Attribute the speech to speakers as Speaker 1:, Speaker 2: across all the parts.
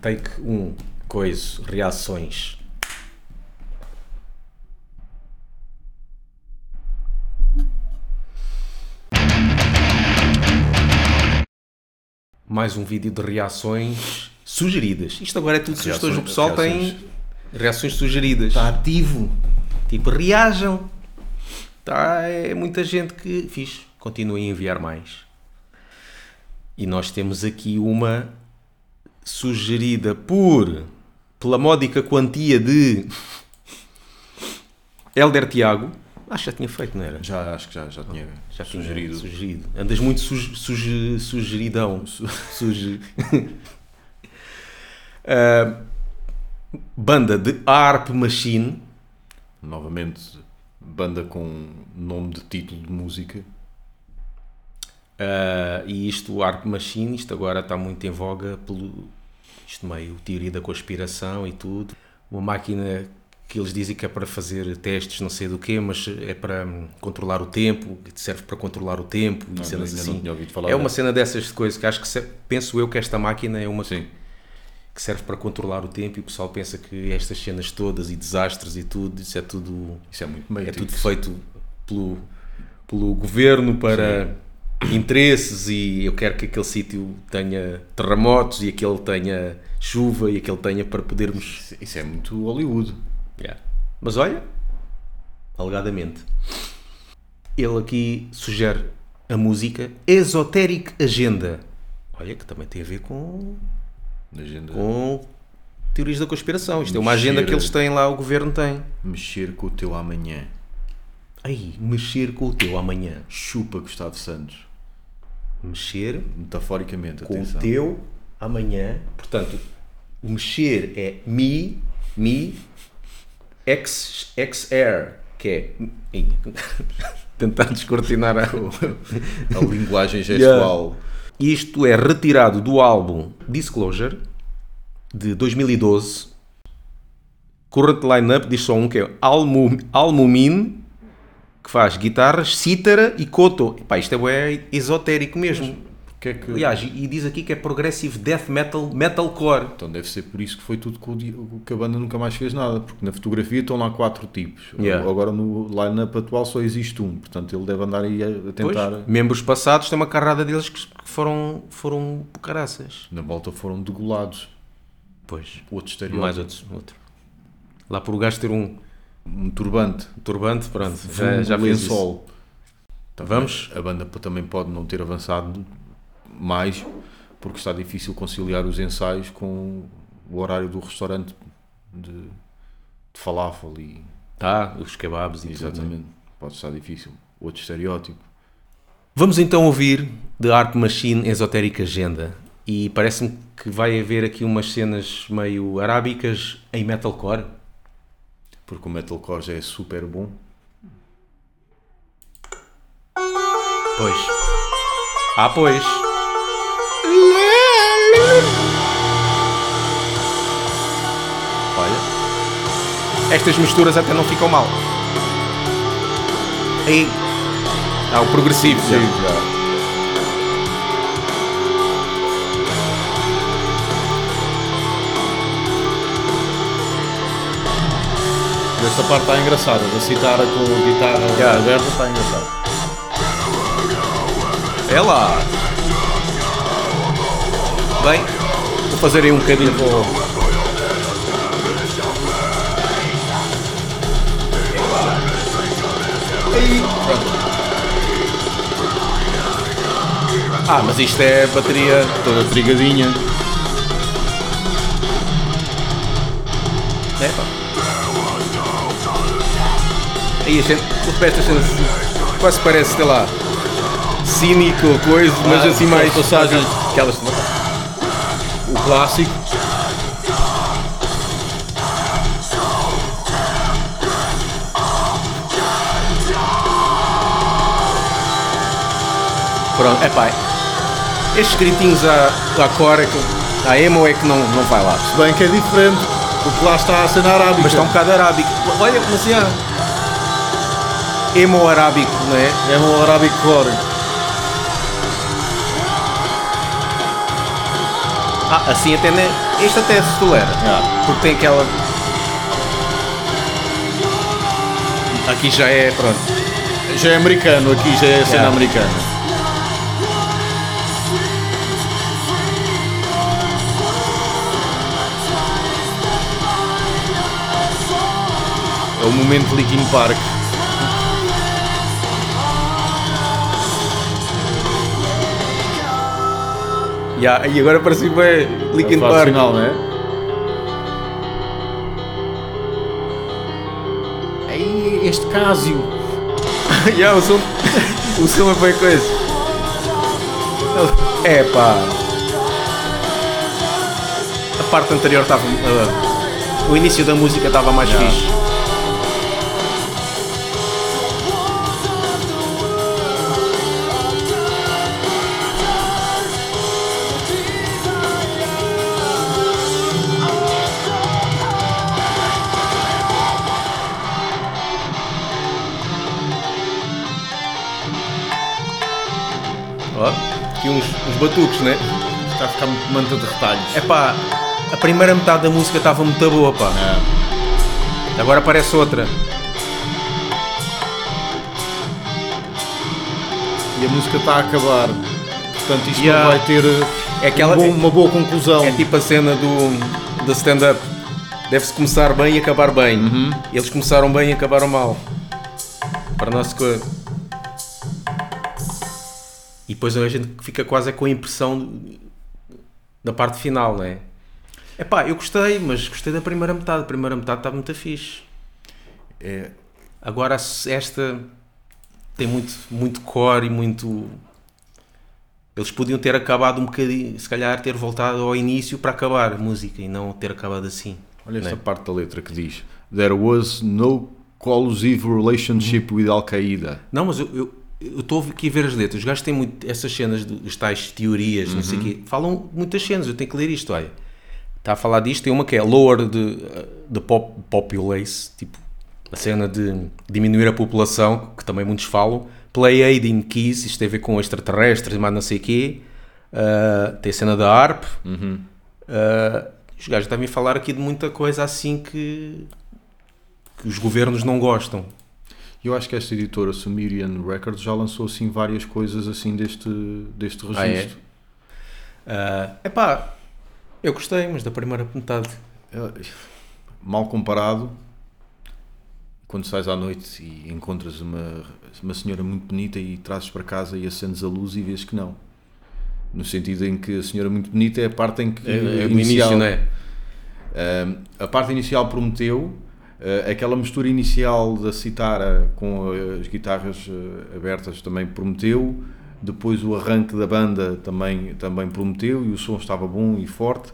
Speaker 1: Take 1, coisa, reações. Mais um vídeo de reações sugeridas. Isto agora é tudo sugestões. O pessoal tem reações sugeridas.
Speaker 2: Está ativo.
Speaker 1: Tipo, reajam. Tá, é muita gente que fiz. Continuem a enviar mais. E nós temos aqui uma sugerida por pela módica quantia de Helder Tiago. Acho que já tinha feito, não era?
Speaker 2: Já, acho que já, já tinha
Speaker 1: Já tinha
Speaker 2: sugerido.
Speaker 1: sugerido. Andas muito suge, suge, sugeridão. Su- Suge. Ah, banda de Harp Machine.
Speaker 2: Novamente, banda com nome de título de música.
Speaker 1: Ah, e isto, o Harp Machine, isto agora está muito em voga pelo isto meio teoria da conspiração e tudo. Uma máquina que eles dizem que é para fazer testes, não sei do quê, mas é para hum, controlar o tempo, que serve para controlar o tempo e
Speaker 2: Não,
Speaker 1: cenas
Speaker 2: ainda
Speaker 1: assim.
Speaker 2: não tinha ouvido falar
Speaker 1: é uma cena dessas de coisas que acho que penso eu que esta máquina é uma
Speaker 2: Sim.
Speaker 1: que serve para controlar o tempo e o pessoal pensa que estas cenas todas e desastres e tudo, isso é tudo
Speaker 2: Isso é muito
Speaker 1: é tudo feito pelo, pelo governo para interesses e eu quero que aquele sítio tenha terremotos e aquele tenha chuva e aquele tenha para podermos.
Speaker 2: Isso- é muito Hollywood.
Speaker 1: Yeah. Mas olha, alegadamente, ele aqui sugere a música Esoteric Agenda. Olha, que também tem a ver com,
Speaker 2: agenda.
Speaker 1: com teorias da conspiração. Isto é uma agenda
Speaker 2: Mexer-
Speaker 1: que eles têm lá, o governo tem.
Speaker 2: Mexer com o teu amanhã.
Speaker 1: Aí, mexer com o teu amanhã.
Speaker 2: Chupa Gustavo Santos.
Speaker 1: Mexer
Speaker 2: Metaforicamente,
Speaker 1: com
Speaker 2: atenção.
Speaker 1: o teu amanhã. Portanto, o mexer é me, me, ex, XR, que é. Tentar descortinar a.
Speaker 2: A linguagem gestual.
Speaker 1: Isto é retirado do álbum Disclosure de 2012. Current lineup diz só um que é Almu, Almumin, que faz guitarras, cítara e koto. Epá, isto é bué esotérico mesmo.
Speaker 2: Porque é que...
Speaker 1: Aliás, e diz aqui que é progressive death metal, metalcore.
Speaker 2: Então deve ser por isso que foi tudo que, que a banda nunca mais fez nada, porque na fotografia estão lá quatro tipos.
Speaker 1: Yeah.
Speaker 2: Agora no line-up atual só existe um, portanto ele deve andar aí a, a
Speaker 1: Pois,
Speaker 2: tentar.
Speaker 1: membros passados tem uma carrada deles que foram, foram caraças.
Speaker 2: Na volta foram degolados.
Speaker 1: Pois,
Speaker 2: Outro estereótipo.
Speaker 1: mais outros, outro. Lá por o gajo ter um
Speaker 2: Um turbante.
Speaker 1: turbante, pronto, já, já fez
Speaker 2: lençol. Também-
Speaker 1: Vamos?
Speaker 2: A banda também pode não ter avançado mais, porque está difícil conciliar os ensaios com o horário do restaurante de, de falafel e
Speaker 1: Tá, os kebabs e tudo. né?
Speaker 2: exatamente. Pode estar difícil. Outro estereótipo.
Speaker 1: Vamos então ouvir The Art Machine Esoteric Agenda. E parece-me que vai haver aqui umas cenas meio arábicas em metalcore.
Speaker 2: Porque o metalcore já é super bom.
Speaker 1: Pois. Ah, pois. Olha. Estas misturas até não ficam mal. Aí. Ah, o progressivo. já.
Speaker 2: Esta parte está engraçada, da citar com a guitarra
Speaker 1: Yeah.
Speaker 2: aberta está engraçado.
Speaker 1: É lá. Bem, vou fazer aí um bocadinho Aí, pronto. Ah, mas isto é bateria.
Speaker 2: Toda trigadinha.
Speaker 1: É, pá. Aí a gente, as cenas assim, quase parece, sei lá, cínico ou coisa, mas
Speaker 2: Ah,
Speaker 1: assim mais.
Speaker 2: passagens.
Speaker 1: Aquelas.
Speaker 2: O clássico.
Speaker 1: Pronto, é pá. Estes gritinhos à, à cor, é que, à emo é que não, não vai lá.
Speaker 2: Se bem que é diferente, porque lá está a cena arábica.
Speaker 1: Mas está um bocado arábico. Olha, mas já. Emo arábico, não é?
Speaker 2: É um Arabic Core.
Speaker 1: Ah, assim até ne... este até se tolera.
Speaker 2: Yeah.
Speaker 1: Porque tem aquela. Aqui já é, pronto.
Speaker 2: Já é americano aqui, já é a cena americana. É o momento Linkin Park.
Speaker 1: Yeah, e agora parece que vai Linkin
Speaker 2: fase
Speaker 1: Park.
Speaker 2: final, não é? Aí, este Casio.
Speaker 1: yeah, o som, o som é bem coisa. É pá. A parte anterior estava. ah, o início da música estava mais
Speaker 2: Yeah.
Speaker 1: fixe. Aqui uns, uns batucos, né?
Speaker 2: Está a ficar muito manta de retalhos.
Speaker 1: É pá, a primeira metade da música estava muito boa, pá.
Speaker 2: É.
Speaker 1: Agora aparece outra.
Speaker 2: E a música está a acabar. Portanto, isto
Speaker 1: Yeah.
Speaker 2: não vai ter
Speaker 1: É aquela-
Speaker 2: um bom- uma boa conclusão.
Speaker 1: É tipo a cena do, do stand-up. Deve-se começar bem e acabar bem. Eles começaram bem e acabaram mal. Para nossa coisa. Depois a gente fica quase com a impressão da parte final, não é? Epá, eu gostei, mas gostei da primeira metade. A primeira metade está muito fixe.
Speaker 2: É,
Speaker 1: Agora esta tem muito, muito core e muito. Eles podiam ter acabado um bocadinho, se calhar ter voltado ao início para acabar a música e não ter acabado assim.
Speaker 2: olha esta
Speaker 1: Né?
Speaker 2: parte da letra que diz: There was no collusive relationship with Al-Qaeda.
Speaker 1: Não, mas eu eu- eu estou aqui a ver as letras. Os gajos têm muito essas cenas, de, as tais teorias, não sei o quê. Falam muitas cenas, eu tenho que ler isto. Olha, está a falar disto. Tem uma que é lower the, the pop, populace, tipo a cena de diminuir a população, que também muitos falam. Play aid in keys, isto tem a ver com extraterrestres mais não sei o quê. Ah, tem a cena da ARP. Ah, os gajos devem falar aqui de muita coisa assim que, que os governos não gostam.
Speaker 2: Eu acho que esta editora, Sumerian Records, já lançou assim várias coisas assim deste, deste
Speaker 1: Ah, é?
Speaker 2: registro.
Speaker 1: É epá, eu gostei, mas da primeira metade.
Speaker 2: É, Mal comparado, quando sais à noite e encontras uma, uma senhora muito bonita e trazes para casa e acendes a luz e vês que não. No sentido em que a senhora muito bonita é a parte em que
Speaker 1: É, é o
Speaker 2: inicial-
Speaker 1: início, não é?
Speaker 2: Um, a parte inicial prometeu, uh, aquela mistura inicial da citara com as guitarras uh, abertas também prometeu, depois o arranque da banda também, também prometeu e o som estava bom e forte.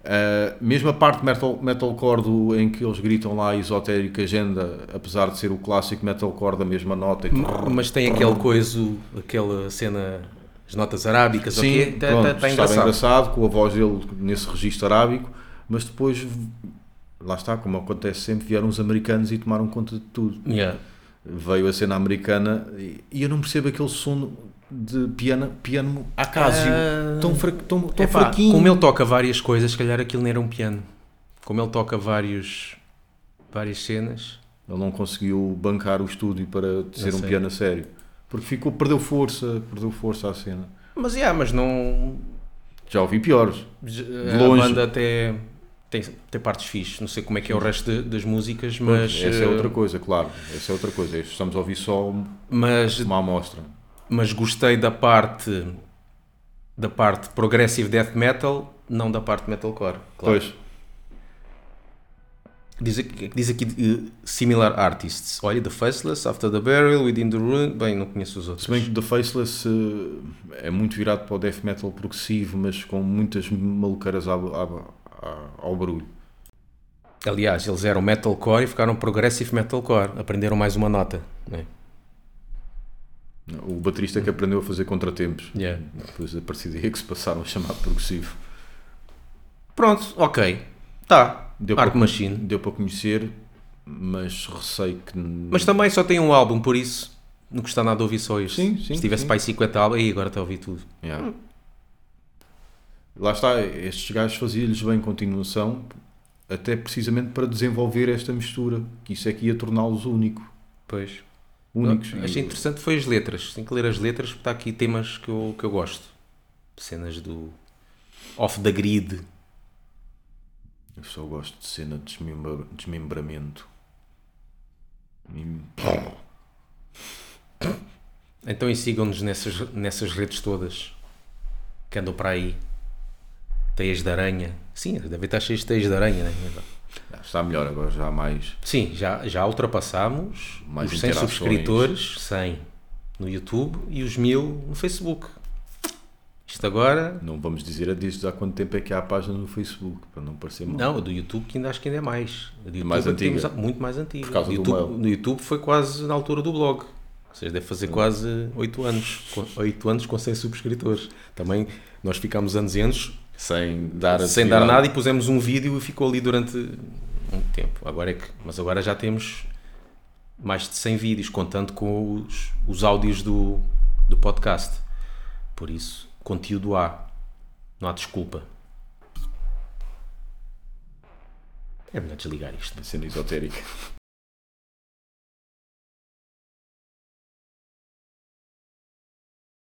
Speaker 2: Uh, mesmo a parte metal, metalcore do, em que eles gritam lá esotérica agenda, apesar de ser o clássico metalcore da mesma nota. e.
Speaker 1: Mas tem aquele coiso, aquela cena, as notas arábicas,
Speaker 2: Sim,
Speaker 1: ok? Tá,
Speaker 2: pronto,
Speaker 1: tá- tá
Speaker 2: estava
Speaker 1: engraçado.
Speaker 2: engraçado com a voz dele nesse registro arábico, mas depois, lá está, como acontece sempre, vieram os americanos e tomaram conta de tudo.
Speaker 1: Yeah.
Speaker 2: Veio a cena americana e, e eu não percebo aquele som de piano, piano acásio,
Speaker 1: Ah,
Speaker 2: tão, fra, tão, tão
Speaker 1: Epá,
Speaker 2: fraquinho.
Speaker 1: como ele toca várias coisas, se calhar aquilo não era um piano. Como ele toca vários, várias cenas.
Speaker 2: Ele não conseguiu bancar o estúdio para ser um piano a sério. Porque ficou, perdeu força, perdeu força à cena.
Speaker 1: Mas, yeah, mas não...
Speaker 2: Já ouvi piores.
Speaker 1: A
Speaker 2: longe.
Speaker 1: banda até tem, tem partes fixes. Não sei como é que é o resto de- das músicas, mas...
Speaker 2: Essa é
Speaker 1: eh,
Speaker 2: outra coisa, claro. Essa é outra coisa. Estamos a ouvir só
Speaker 1: Mas
Speaker 2: uma amostra.
Speaker 1: mas gostei da parte da parte progressive death metal, não da parte metalcore. Claro.
Speaker 2: Pois.
Speaker 1: Diz aqui, diz aqui eh, similar artists. Olha, The Faceless, After the Burial, Within the Ruin. Bem, não conheço os outros.
Speaker 2: Se bem que The Faceless eh, é muito virado para o death metal progressivo, mas com muitas maluqueiras ao, ao, ao barulho.
Speaker 1: Aliás, eles eram metalcore e ficaram progressive metalcore. Aprenderam mais uma nota. Né?
Speaker 2: O baterista que aprendeu a fazer contratempos.
Speaker 1: Yeah.
Speaker 2: Depois a partir daí que se passaram a chamar progressivo.
Speaker 1: Pronto, ok. Tá.
Speaker 2: Deu
Speaker 1: Arc
Speaker 2: para,
Speaker 1: Machine.
Speaker 2: deu para conhecer, mas receio que.
Speaker 1: Mas também só tem um álbum, por isso não custa nada ouvir só isto.
Speaker 2: Sim, sim,
Speaker 1: Se tivesse
Speaker 2: sim.
Speaker 1: para aí 50 álbuns, aí agora está a ouvir tudo.
Speaker 2: Yeah. Lá está, estes gajos faziam-lhes bem continuação, até precisamente para desenvolver esta mistura, que isso é que ia torná-los único,
Speaker 1: Pois.
Speaker 2: únicos.
Speaker 1: Não, achei interessante foi as letras. Tenho que ler as letras porque está aqui temas que eu, que eu gosto. Cenas do off the grid.
Speaker 2: Eu só gosto de cena de desmembra- desmembramento.
Speaker 1: Então e sigam-nos nessas, nessas redes todas que andam para aí. Teias de aranha. Sim, deve estar cheio de teias de aranha, né?
Speaker 2: Está melhor agora, já há mais.
Speaker 1: Sim, já, já ultrapassámos
Speaker 2: Mais
Speaker 1: os 100
Speaker 2: interações.
Speaker 1: subscritores, 100 no YouTube e os 1000 no Facebook. Isto agora.
Speaker 2: Não vamos dizer a disto há quanto tempo é que há a página no Facebook, para não parecer mal.
Speaker 1: Não, o do YouTube que ainda acho que ainda é mais. O do YouTube
Speaker 2: Mais
Speaker 1: é que
Speaker 2: antiga.
Speaker 1: temos- muito mais antigo.
Speaker 2: Por causa
Speaker 1: no
Speaker 2: do
Speaker 1: YouTube,
Speaker 2: mail.
Speaker 1: no YouTube foi quase na altura do blog. Ou seja, deve fazer quase 8 anos. Com- 8 anos com 100 subscritores. Também nós ficámos anos e anos
Speaker 2: Sem dar
Speaker 1: sem dar nada e pusemos um vídeo e ficou ali durante muito tempo. Agora é que, mas agora já temos mais de 100 vídeos, contando com os, os áudios do, do podcast. Por isso, conteúdo há. Não há desculpa. É melhor desligar isto.
Speaker 2: Cena esotérica.